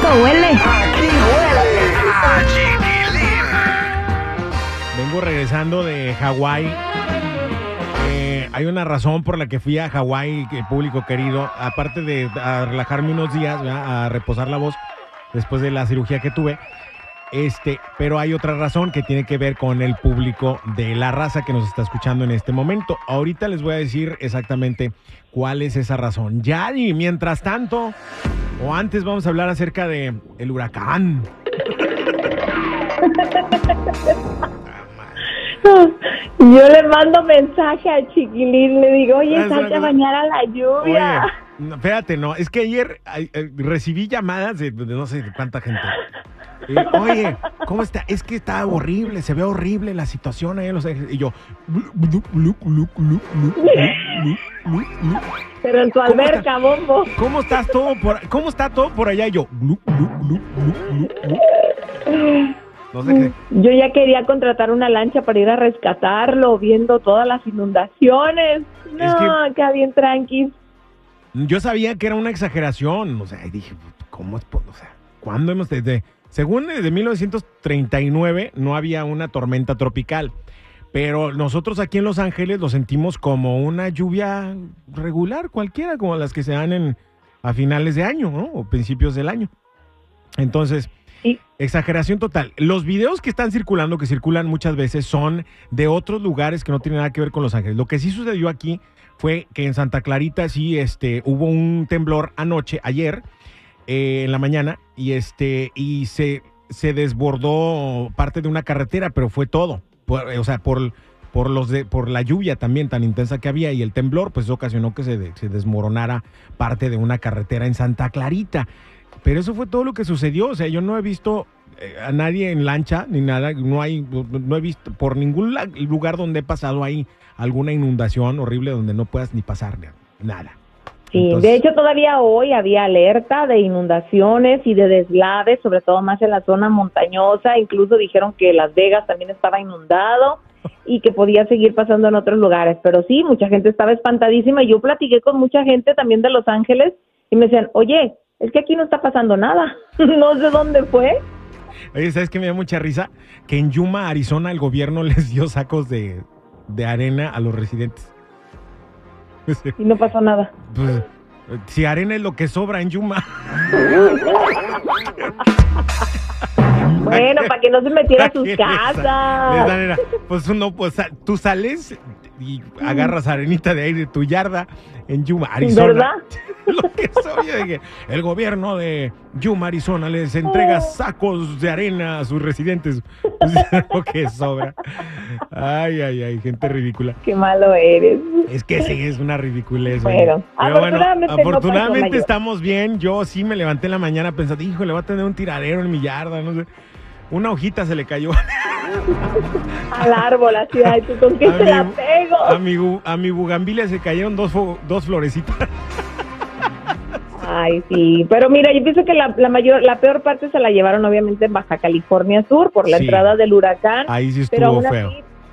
rico huele. Aquí huele a chiquilín. Vengo regresando de Hawái. Eh, hay una razón por la que fui a Hawái, que público querido. Aparte de a relajarme unos días, ¿verdad? a reposar la voz después de la cirugía que tuve. Este, pero hay otra razón que tiene que ver con el público de la raza que nos está escuchando en este momento. Ahorita les voy a decir exactamente cuál es esa razón. Ya, y mientras tanto, o antes vamos a hablar acerca de el huracán. Yo le mando mensaje al chiquilín, le digo, oye, salte a bañar a la lluvia. Oye, no, espérate, no, es que ayer eh, recibí llamadas de, no sé de cuánta gente. Eh, oye, ¿cómo está? Es que está horrible, se ve horrible la situación ahí Los Ángeles. Y yo, pero en tu alberca, bombo. ¿Cómo estás todo por, cómo está todo por allá? Y yo. Yo ya quería contratar una lancha para ir a rescatarlo, viendo todas las inundaciones. No, Es acá bien tranquis. Yo sabía que era una exageración, o sea, y dije, ¿cómo es? O sea, ¿cuándo hemos desde según desde 1939 no había una tormenta tropical, pero nosotros aquí en Los Ángeles lo sentimos como una lluvia regular cualquiera, como las que se dan en a finales de año, ¿no? O principios del año. Entonces, Y- exageración total. Los videos que están circulando, que circulan muchas veces, son de otros lugares que no tienen nada que ver con Los Ángeles. Lo que sí sucedió aquí fue que en Santa Clarita sí este, hubo un temblor anoche, ayer, eh, en la mañana, y este, y se, se desbordó parte de una carretera, pero fue todo. Por- o sea, por, por los de, por la lluvia también tan intensa que había y el temblor, pues ocasionó que se, se desmoronara parte de una carretera en Santa Clarita. Pero eso fue todo lo que sucedió. O sea, yo no he visto eh, a nadie en lancha ni nada. No hay, no he visto por ningún lugar donde he pasado ahí alguna inundación horrible donde no puedas ni pasar nada. Sí, Entonces- de hecho todavía hoy había alerta de inundaciones y de deslaves, sobre todo más en la zona montañosa. Incluso dijeron que Las Vegas también estaba inundado y que podía seguir pasando en otros lugares. Pero sí, mucha gente estaba espantadísima. Yo platiqué con mucha gente también de Los Ángeles y me decían, oye, es que aquí no está pasando nada. no sé dónde fue. Oye, ¿sabes qué me da mucha risa? Que en Yuma, Arizona, el gobierno les dio sacos de, de arena a los residentes. Y no pasó nada. Pues, si arena es lo que sobra en Yuma. Bueno, para que no se metiera a sus casas. arena. Pues uno, pues tú sales y agarras arenita de ahí de tu yarda en Yuma, Arizona. ¿Verdad? Lo que soy, yo dije, el gobierno de Yuma, Arizona, les entrega sacos de arena a sus residentes. Pues, lo que sobra. Ay, ay, ay, gente ridícula. Qué malo eres. Es que sí, es una ridiculez. Bueno. Pero afortunadamente estamos bien. Yo sí me levanté en la mañana pensando, hijo, le va a tener un tiradero en mi yarda, no sé. Una hojita se le cayó Al árbol, así, ay, ¿tú con qué A te la mi- pego? a mi, a mi bugambilia, se cayeron dos, dos florecitas. Ay, sí, pero mira, yo pienso que la, la mayor, la peor parte se la llevaron obviamente en Baja California Sur por la Sí. entrada del huracán. Ahí sí pero estuvo feo.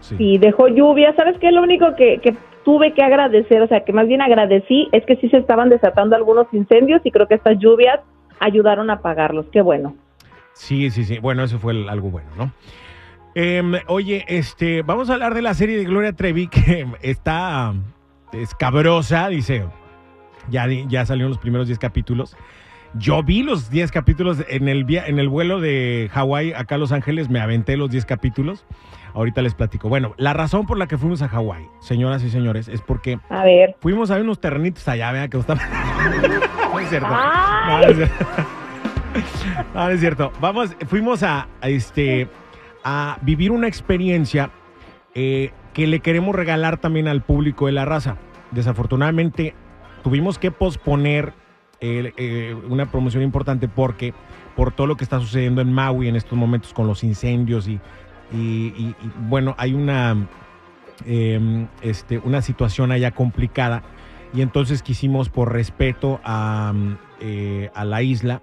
Sí. sí, dejó lluvia. ¿Sabes qué? Lo único que, que tuve que agradecer, o sea, que más bien agradecí, es que sí se estaban desatando algunos incendios y creo que estas lluvias ayudaron a apagarlos. Qué bueno. Sí, sí, sí. Bueno, eso fue el- algo bueno, ¿no? Em, oye, este, vamos a hablar de la serie de Gloria Trevi que está escabrosa, dice. Ya, ya salieron los primeros 10 capítulos. Yo vi los 10 capítulos en el, via- en el vuelo de Hawái acá a Los Ángeles, me aventé los 10 capítulos. Ahorita les platico. Bueno, la razón por la que fuimos a Hawái, señoras y señores, es porque A ver. fuimos a ver unos terrenitos allá, vea que estaban- No es cierto. No, es cierto. No, no es cierto. Vamos, fuimos a, a, este, a vivir una experiencia eh, que le queremos regalar también al público de la raza. Desafortunadamente, tuvimos que posponer eh, eh, una promoción importante porque por todo lo que está sucediendo en Maui en estos momentos con los incendios y, bueno, hay una, eh, este, una situación allá complicada. Y entonces quisimos por respeto a, mm, eh, a la isla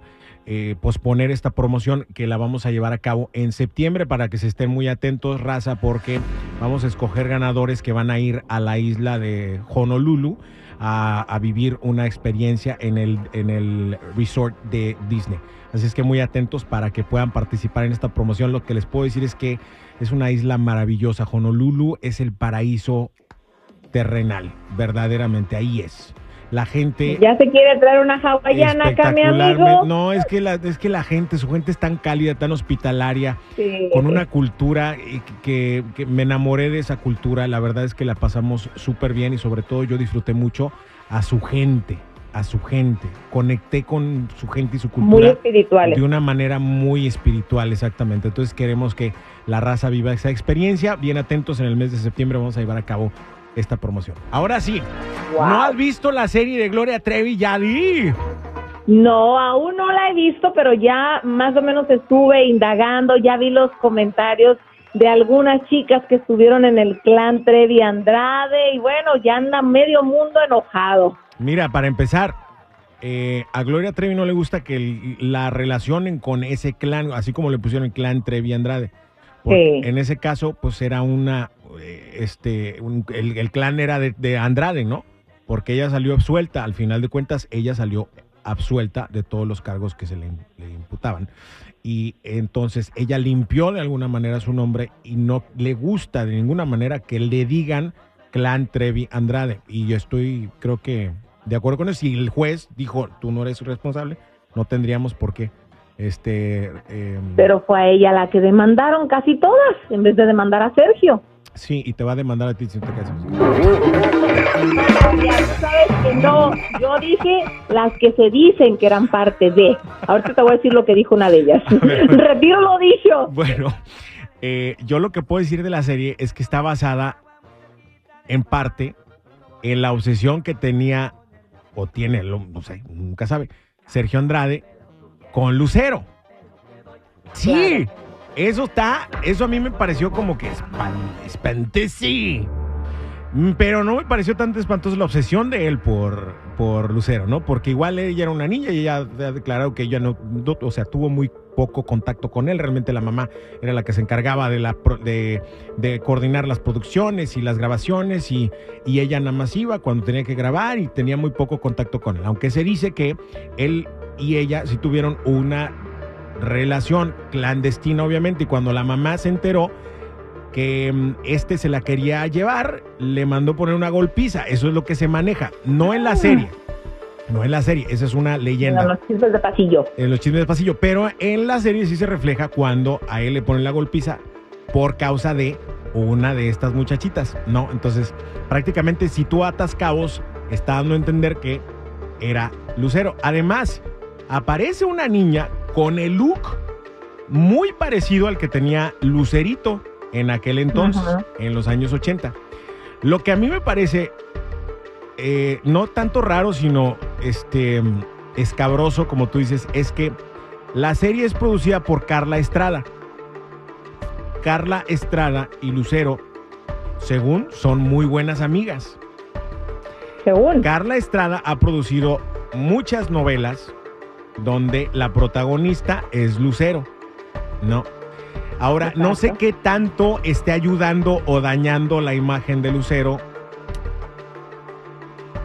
posponer esta promoción que la vamos a llevar a cabo en septiembre para que se estén muy atentos, raza, porque vamos a escoger ganadores que van a ir a la isla de Honolulu a, vivir una experiencia en el, en el resort de Disney. Así es que muy atentos para que puedan participar en esta promoción. Lo que les puedo decir es que es una isla maravillosa. Honolulu es el paraíso terrenal, verdaderamente, ahí es. La gente... Ya se quiere traer una hawaiana acá, mi amigo. espectacularmente- No, es que, la, es que la gente, su gente es tan cálida, tan hospitalaria, Sí. con una cultura que, que me enamoré de esa cultura. La verdad es que la pasamos súper bien y sobre todo yo disfruté mucho a su gente, a su gente. Conecté con su gente y su Muy cultura espirituales. de una manera muy espiritual, exactamente. Entonces queremos que la raza viva esa experiencia. Bien atentos, en el mes de septiembre vamos a llevar a cabo esta promoción. Ahora sí, Wow. ¿no has visto la serie de Gloria Trevi? Ya di. No, aún no la he visto, pero ya más o menos estuve indagando, ya vi los comentarios de algunas chicas que estuvieron en el clan Trevi Andrade y bueno, ya anda medio mundo enojado. Mira, para empezar, eh, a Gloria Trevi no le gusta que el- la relacionen con ese clan, así como le pusieron el clan Trevi Andrade. Porque Sí. En ese caso, pues era una, este, un- el, clan era de, de Andrade, ¿no? Porque ella salió absuelta, al final de cuentas, ella salió absuelta de todos los cargos que se le, le imputaban. Y entonces ella limpió de alguna manera su nombre y no le gusta de ninguna manera que le digan clan Trevi Andrade. Y yo estoy, creo que, de acuerdo con eso. Si el juez dijo, tú no eres responsable, no tendríamos por qué. Este, em, Pero fue a ella la que demandaron casi todas, en vez de demandar a Sergio. Sí, y te va a demandar a ti si no te casas. Sabes que no, yo dije las que se dicen que eran parte de. Ahorita te voy a decir lo que dijo una de ellas. ver. Retiro lo dicho. Bueno, eh, yo lo que puedo decir de la serie es que está basada en parte en la obsesión que tenía, o tiene, no sé, nunca sabe, Sergio Andrade con Lucero. Sí, eso está, eso a mí me pareció como que espan, espantoso. Mm, Pero no me pareció tanto espantoso la obsesión de él por, por Lucero, ¿no? Porque igual ella era una niña y ella ha declarado que ella no, o sea, tuvo muy poco contacto con él. Realmente la mamá era la que se encargaba de, la, de, de coordinar las producciones y las grabaciones y, y ella nada más iba cuando tenía que grabar y tenía muy poco contacto con él. Aunque se dice que él y ella sí tuvieron una relación clandestina, obviamente, y cuando la mamá se enteró que mm, este se la quería llevar, le mandó poner una golpiza. Eso es lo que se maneja, no en la serie. No en la serie, esa es una leyenda Los chismes de pasillo. en los chismes de pasillo, pero en la serie sí se refleja cuando a él le ponen la golpiza por causa de una de estas muchachitas, ¿no? Entonces, prácticamente si tú atas cabos, está dando a entender que era Lucero. Además, aparece una niña con el look muy parecido al que tenía Lucerito en aquel entonces, en los años 80. Lo que a mí me parece eh, no tanto raro, sino este escabroso, como tú dices, es que la serie es producida por Carla Estrada. Carla Estrada y Lucero, según, son muy buenas amigas. Según. Carla Estrada ha producido muchas novelas donde la protagonista es Lucero, ¿no? Ahora, no sé qué tanto esté ayudando o dañando la imagen de Lucero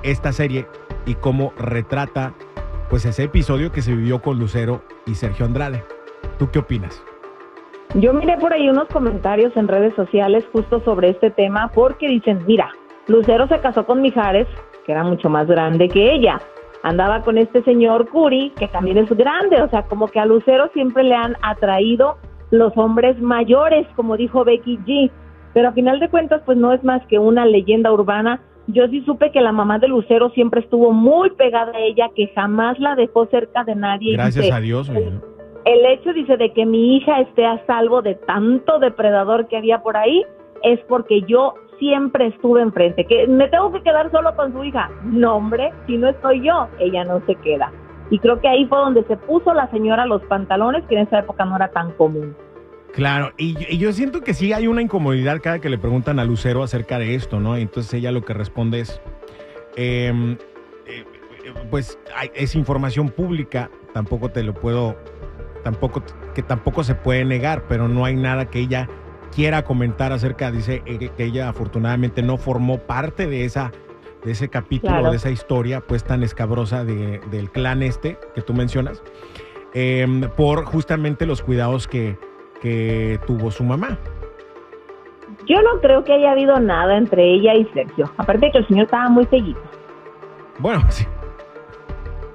esta serie y cómo retrata pues ese episodio que se vivió con Lucero y Sergio Andrade. ¿Tú qué opinas? Yo miré por ahí unos comentarios en redes sociales justo sobre este tema porque dicen, mira, Lucero se casó con Mijares, que era mucho más grande que ella. Andaba con este señor Curi, que también es grande, o sea, como que a Lucero siempre le han atraído los hombres mayores, como dijo Becky G. Pero a final de cuentas, pues no es más que una leyenda urbana. Yo sí supe que la mamá de Lucero siempre estuvo muy pegada a ella, que jamás la dejó cerca de nadie. Gracias dice, a Dios. oye. el hecho, dice, de que mi hija esté a salvo de tanto depredador que había por ahí es porque yo siempre estuve enfrente. Que me tengo que quedar solo con su hija. No, hombre, si no estoy yo, ella no se queda. Y creo que ahí fue donde se puso la señora los pantalones, que en esa época no era tan común. Claro, y, y yo siento que sí hay una incomodidad cada que le preguntan a Lucero acerca de esto, ¿no? Entonces ella lo que responde es, eh, eh, pues es información pública, tampoco te lo puedo, tampoco, que tampoco se puede negar, pero no hay nada que ella quiera comentar acerca, dice eh, que ella afortunadamente no formó parte de esa de ese capítulo, Claro. de esa historia, pues tan escabrosa de- del clan este que tú mencionas, em, por justamente los cuidados que, que tuvo su mamá. Yo no creo que haya habido nada entre ella y Sergio. Aparte de que el señor estaba muy seguido. Bueno, sí.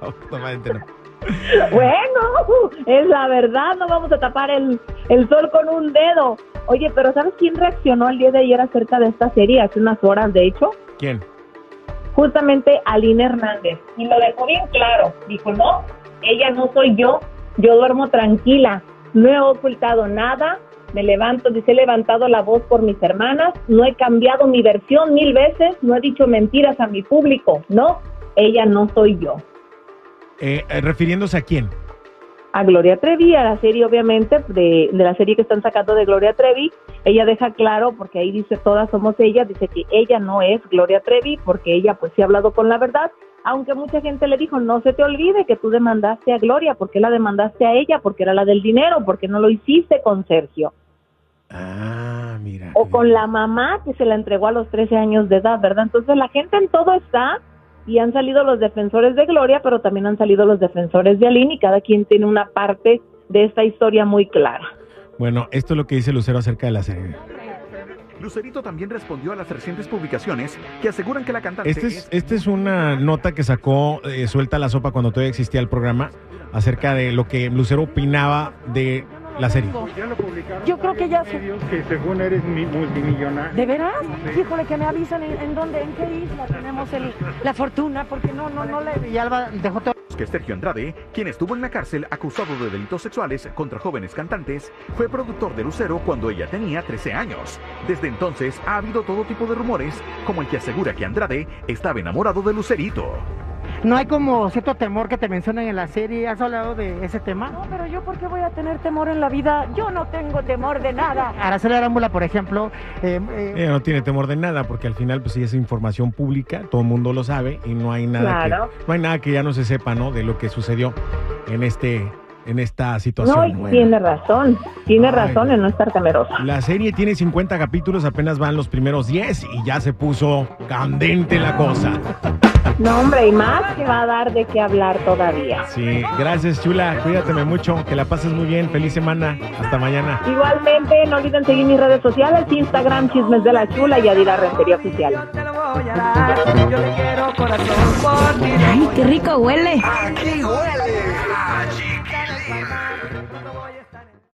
No. Bueno, es la verdad, no vamos a tapar el, el sol con un dedo. Oye, pero ¿sabes quién reaccionó el día de ayer acerca de esta serie? Hace unas horas, de hecho. ¿Quién? Justamente Aline Hernández. Y lo dejó bien claro. Dijo, no, ella no soy yo. Yo duermo tranquila. No he ocultado nada. Me levanto, dice, he levantado la voz por mis hermanas. No he cambiado mi versión mil veces. No he dicho mentiras a mi público. No, ella no soy yo. Eh, eh, refiriéndose a quién. A Gloria Trevi, a la serie obviamente, de, de la serie que están sacando de Gloria Trevi, ella deja claro, porque ahí dice todas somos ella, dice que ella no es Gloria Trevi, porque ella pues sí ha hablado con la verdad, aunque mucha gente le dijo, no se te olvide que tú demandaste a Gloria, porque la demandaste a ella? Porque era la del dinero, porque no lo hiciste con Sergio, Ah, mira. o con la mamá que se la entregó a los 13 años de edad, ¿verdad? Entonces la gente en todo está y han salido los defensores de Gloria, pero también han salido los defensores de Aline y cada quien tiene una parte de esta historia muy clara. Bueno, esto es lo que dice Lucero acerca de la serie. Lucerito también respondió a las recientes publicaciones que aseguran que la cantante Esta es, este es una nota que sacó eh, Suelta la Sopa cuando todavía existía el programa acerca de lo que Lucero opinaba de la serie. Ya lo publicaron. Yo creo que ya se- que según eres mi- multimillonario. ¿De veras? Híjole, que me avisan en, en dónde, en qué isla tenemos el, la fortuna, porque no, no, no le... Y Alba dejó todo. que Sergio Andrade, quien estuvo en la cárcel acusado de delitos sexuales contra jóvenes cantantes, fue productor de Lucero cuando ella tenía 13 años. Desde entonces ha habido todo tipo de rumores, como el que asegura que Andrade estaba enamorado de Lucerito. No hay como cierto temor que te mencionan en la serie. ¿Has hablado de ese tema? No, pero yo, ¿por qué voy a tener temor en la vida? Yo no tengo temor de nada. Araceli Arámbula, por ejemplo, eh, eh, Ella no tiene temor de nada porque al final pues sí es información pública, todo el mundo lo sabe y no hay nada Claro. que no hay nada que ya no se sepa, ¿no? De lo que sucedió en este en esta situación. No, y Bueno. tiene razón, tiene Ay. razón en no estar temerosa. La serie tiene 50 capítulos, apenas van los primeros 10 y ya se puso candente la cosa. No, hombre, y más que va a dar de qué hablar todavía. Sí, gracias Chula, cuídateme mucho, que la pases muy bien, feliz semana, hasta mañana. Igualmente, no olviden seguir mis redes sociales, Instagram, Chismes de la Chula y Adira Rentería Oficial. Ay, qué rico huele. Aquí huele